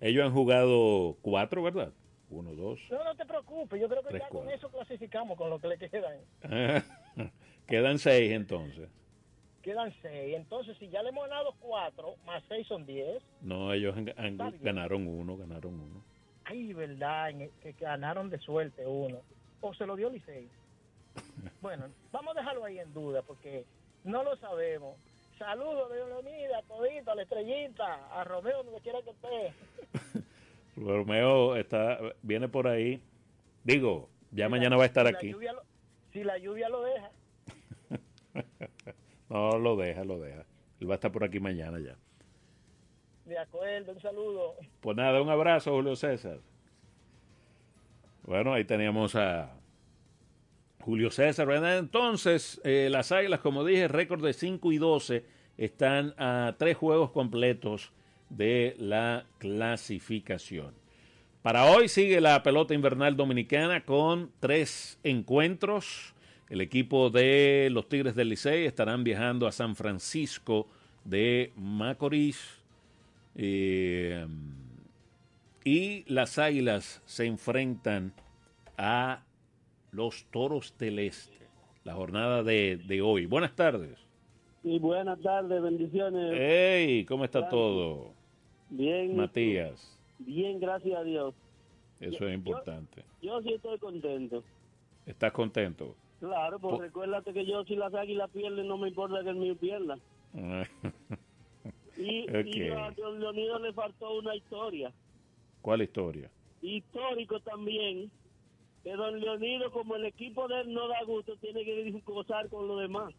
ellos han jugado cuatro, ¿verdad? Uno, dos. No, no te preocupes, yo creo que Tres, ya con eso clasificamos con lo que le quedan. [LAUGHS] Quedan seis entonces. Quedan seis. Entonces, si ya le hemos ganado cuatro, más seis son diez. No, ellos han- han- ganaron uno, ganaron uno. Ay, verdad, que ganaron de suerte uno. O se lo dio Licey. [LAUGHS] Bueno, vamos a dejarlo ahí en duda porque no lo sabemos. Saludos de Leonida, a Todito, a la Estrellita, a Romeo, donde quiera que esté. [LAUGHS] Romeo está, viene por ahí. Digo, ya Si mañana la- va a estar si aquí. lo- si la lluvia lo deja. [LAUGHS] No, lo deja, lo deja. Él va a estar por aquí mañana ya. De acuerdo, un saludo. Pues nada, un abrazo, Julio César. Bueno, ahí teníamos a Julio César. ¿verdad? Entonces, eh, las Águilas, como dije, récord de 5 y 12, están a tres juegos completos de la clasificación. Para hoy sigue la pelota invernal dominicana con tres encuentros. El equipo de los Tigres del Licey estarán viajando a San Francisco de Macorís. Eh, y las Águilas se enfrentan a los Toros del Este. La jornada de, de hoy. Buenas tardes. Y buenas tardes, bendiciones. Hey, ¿cómo está todo? Bien. Matías, Bien, gracias a Dios. eso Yo- es importante. Yo sí estoy contento. ¿Estás contento? Claro, pues recuérdate que yo si las águilas pierden, no me importa que el mío pierda. [LAUGHS] Y, y Ok. a Leonido le faltó una historia. ¿Cuál historia? Histórico también, que don Leonido, como el equipo de él no da gusto, tiene que gozar con los demás.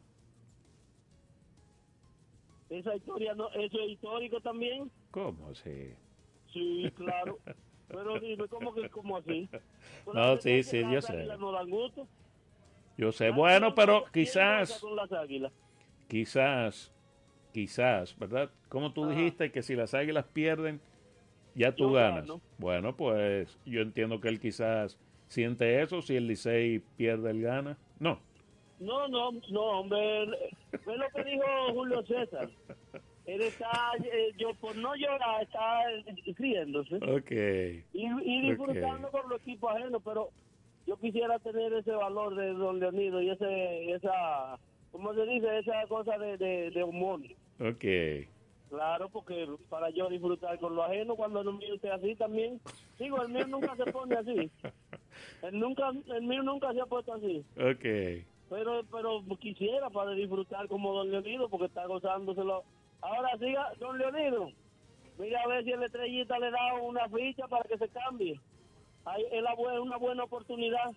Esa historia, no, eso es histórico también. ¿Cómo así? Sí, claro. Pero dime, ¿cómo que cómo así? [LAUGHS] No, sí, sí, yo sé. no dan gusto. Yo sé. Bueno, pero ¿Quién quizás, con las águilas? quizás, quizás, ¿verdad? Como tú dijiste que si las águilas pierden, ya tú Yo ganas. gano. Bueno, pues yo entiendo que él quizás siente eso. Si el Licey pierde, él gana. No. No, no, no, hombre. Ve lo que dijo Julio César. Él está, eh, yo por no llorar, está riéndose. Ok. Y, y disfrutando por los equipos ajenos, pero yo quisiera tener ese valor de Don Leonido y ese, esa, ¿cómo se dice? Esa cosa de, de, de humor. Ok. Claro, porque para yo disfrutar con lo ajeno, cuando el mío esté así también. Digo, el mío nunca se pone así. [LAUGHS] El, nunca, el mío nunca se ha puesto así. Ok. Pero, pero quisiera para disfrutar como Don Leonido, porque está gozándoselo. Ahora siga, Don Leonido. Mira a ver si el estrellita le da una ficha para que se cambie. Ahí es la una buena oportunidad.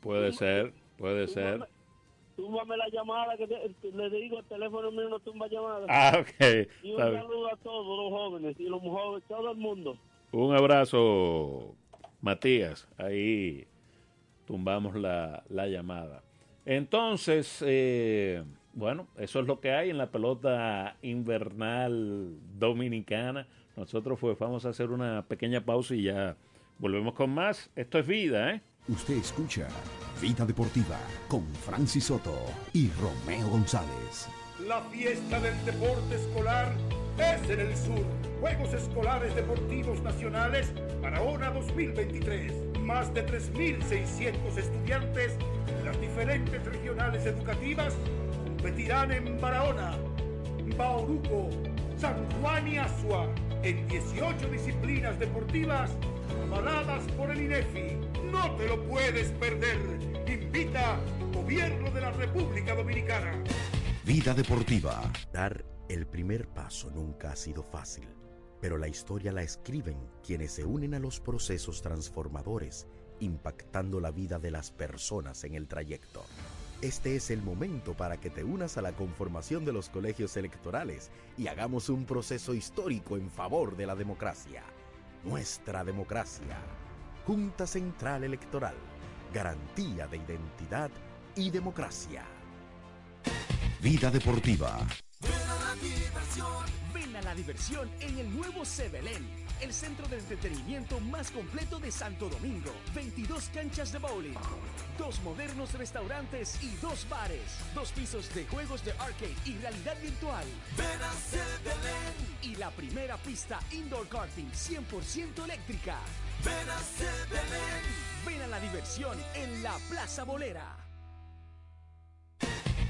Puede ser, puede ser. Túmbame la llamada, que te- le digo, el teléfono mío no tumba llamadas. Ah, ok. Y un saludo a todos los jóvenes y los jóvenes, todo el mundo. Un abrazo, Matías. Ahí tumbamos la, la llamada. Entonces, eh, bueno, eso es lo que hay en la pelota invernal dominicana. Nosotros pues vamos a hacer una pequeña pausa y ya volvemos con más. Esto es vida, ¿eh? Usted escucha Vida Deportiva con Francis Soto y Romeo González. La fiesta del deporte escolar es en el sur. Juegos Escolares Deportivos Nacionales Barahona 2023. Más de 3.600 estudiantes de las diferentes regionales educativas competirán en Barahona, Bauruco, San Juan y Asua en 18 disciplinas deportivas avaladas por el INEFI. No te lo puedes perder. Invita Gobierno de la República Dominicana. Vida deportiva. Dar el primer paso nunca ha sido fácil, pero la historia la escriben quienes se unen a los procesos transformadores, impactando la vida de las personas en el trayecto. Este es el momento para que te unas a la conformación de los colegios electorales y hagamos un proceso histórico en favor de la democracia. Nuestra democracia. Junta Central Electoral. Garantía de identidad y democracia. Vida deportiva. Ven a la diversión en el nuevo Sebelén, el centro de entretenimiento más completo de Santo Domingo. 22 canchas de bowling, dos modernos restaurantes y dos bares, dos pisos de juegos de arcade y realidad virtual. Ven a Sebelén. Y la primera pista indoor karting 100% eléctrica. Ven a la diversión en la Plaza Bolera.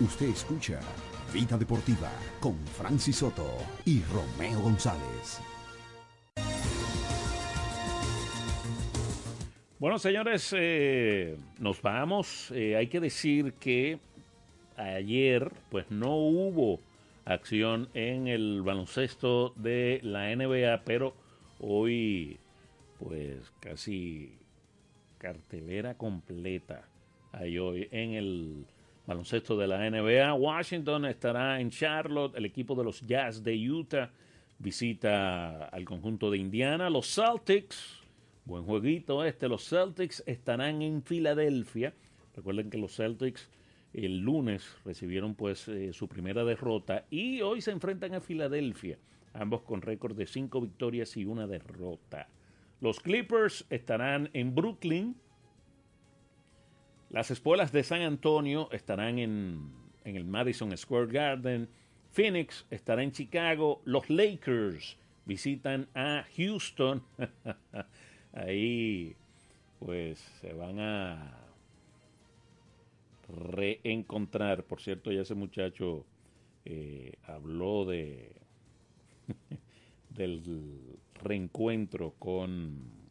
Usted escucha Vida Deportiva con Francis Soto y Romeo González. Bueno, señores, eh, nos vamos. Eh, hay que decir que ayer, pues no hubo acción en el baloncesto de la NBA, pero hoy, pues casi cartelera completa hay hoy en el baloncesto de la NBA. Washington estará en Charlotte, el equipo de los Jazz de Utah visita al conjunto de Indiana, los Celtics Buen jueguito este. Los Celtics estarán en Filadelfia. Recuerden que los Celtics el lunes recibieron pues eh, su primera derrota y hoy se enfrentan a Filadelfia, ambos con récord de cinco victorias y una derrota. Los Clippers estarán en Brooklyn. Las espuelas de San Antonio estarán en, en el Madison Square Garden. Phoenix estará en Chicago. Los Lakers visitan a Houston. [LAUGHS] Ahí pues se van a reencontrar. Por cierto, ya ese muchacho eh, habló de [LAUGHS] del reencuentro con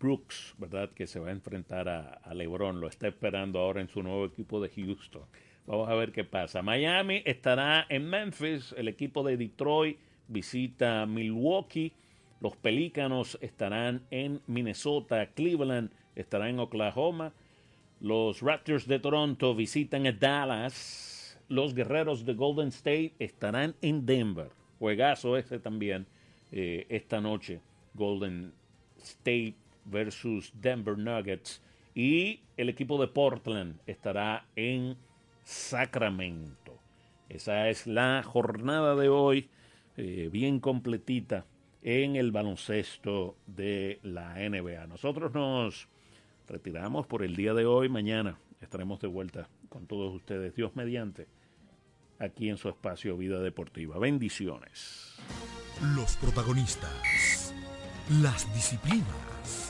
Brooks, ¿verdad? Que se va a enfrentar a, a, LeBron. Lo está esperando ahora en su nuevo equipo de Houston. Vamos a ver qué pasa. Miami estará en Memphis. El equipo de Detroit visita Milwaukee. Los Pelícanos estarán en Minnesota. Cleveland estará en Oklahoma. Los Raptors de Toronto visitan a Dallas. Los Guerreros de Golden State estarán en Denver. Juegazo ese también eh, esta noche. Golden State versus Denver Nuggets. Y el equipo de Portland estará en Sacramento. Esa es la jornada de hoy, eh, bien completita en el baloncesto de la NBA. Nosotros nos retiramos por el día de hoy. Mañana estaremos de vuelta con todos ustedes, Dios mediante, aquí en su espacio Vida Deportiva. Bendiciones. Los protagonistas, las disciplinas,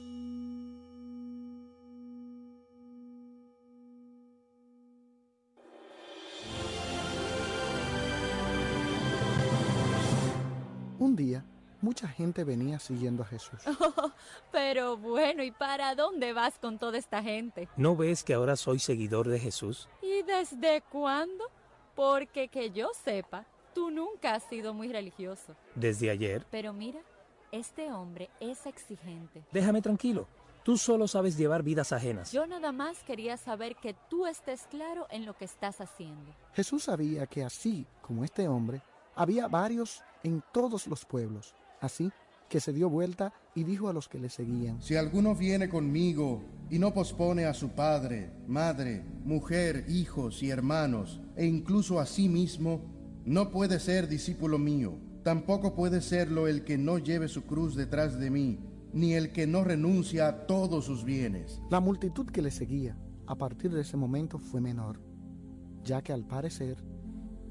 Un día, mucha gente venía siguiendo a Jesús. Oh, [LAUGHS] pero bueno, ¿y para dónde vas con toda esta gente? ¿No ves que ahora soy seguidor de Jesús? ¿Y desde cuándo? Porque que yo sepa, tú nunca has sido muy religioso. Desde ayer. Pero mira, este hombre es exigente. Déjame tranquilo. Tú solo sabes llevar vidas ajenas. Yo nada más quería saber que tú estés claro en lo que estás haciendo. Jesús sabía que así como este hombre, había varios en todos los pueblos. Así que se dio vuelta y dijo a los que le seguían, Si alguno viene conmigo y no pospone a su padre, madre, mujer, hijos y hermanos, e incluso a sí mismo, no puede ser discípulo mío. Tampoco puede serlo el que no lleve su cruz detrás de mí, ni el que no renuncia a todos sus bienes. La multitud que le seguía a partir de ese momento fue menor, ya que al parecer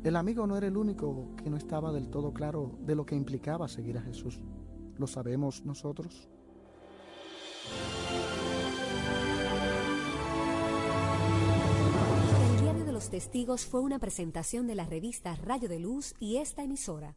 el amigo no era el único que no estaba del todo claro de lo que implicaba seguir a Jesús. ¿Lo sabemos nosotros? El Diario de los Testigos fue una presentación de la revista Rayo de Luz y esta emisora.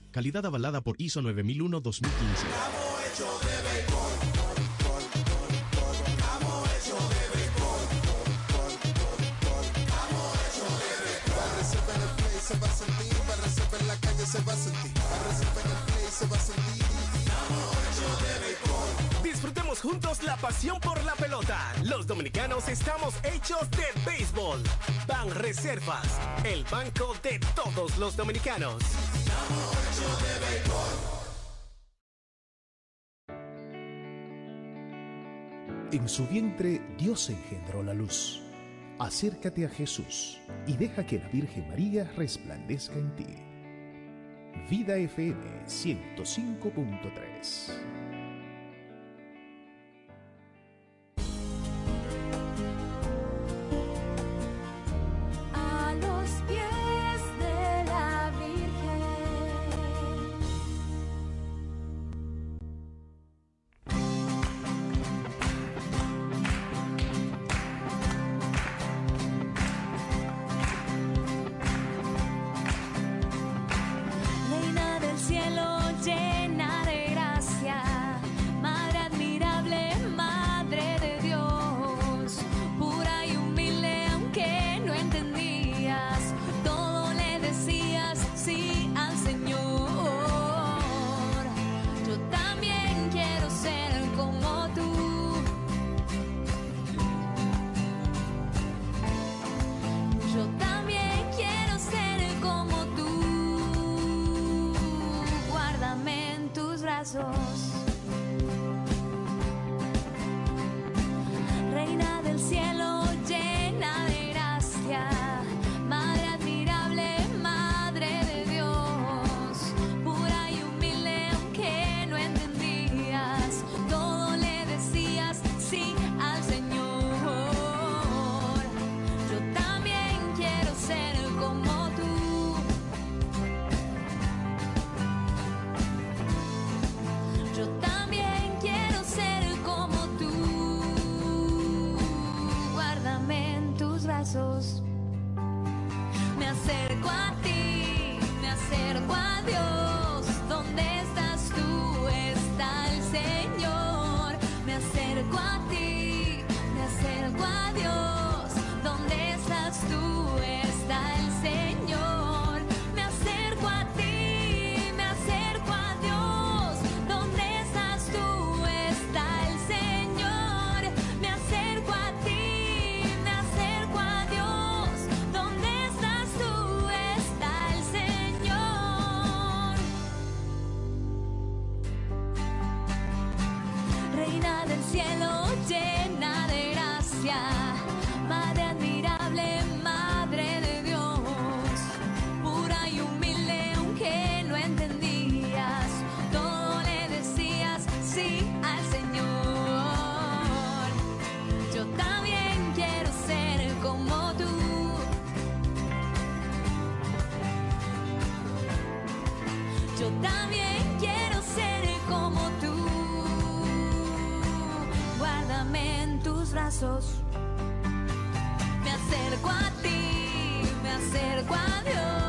Calidad avalada por ISO 9001-2015. se va a sentir, la calle se va a sentir, para en el play se va a sentir. Juntos la pasión por la pelota. Los dominicanos estamos hechos de béisbol. Ban Reservas, el banco de todos los dominicanos. En su vientre Dios engendró la luz. Acércate a Jesús y deja que la Virgen María resplandezca en ti. Vida FM 105.3 pies también quiero ser como tú. Guárdame en tus brazos. Me acerco a ti, me acerco a Dios.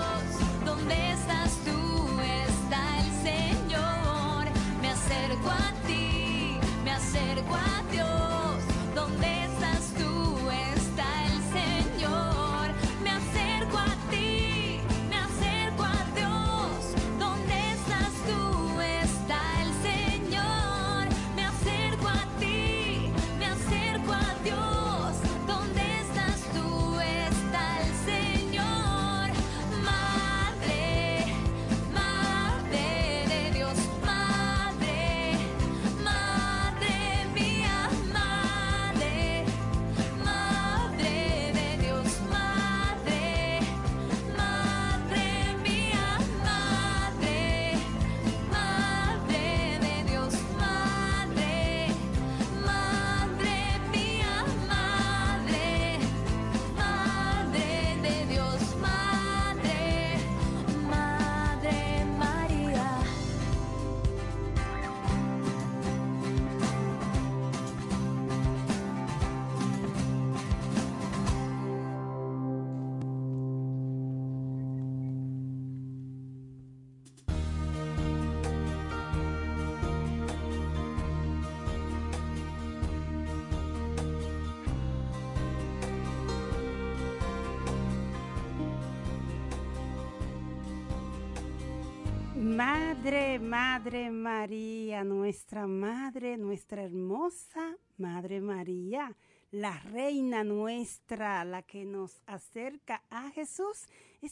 Madre María, nuestra Madre, nuestra hermosa Madre María, la Reina nuestra, la que nos acerca a Jesús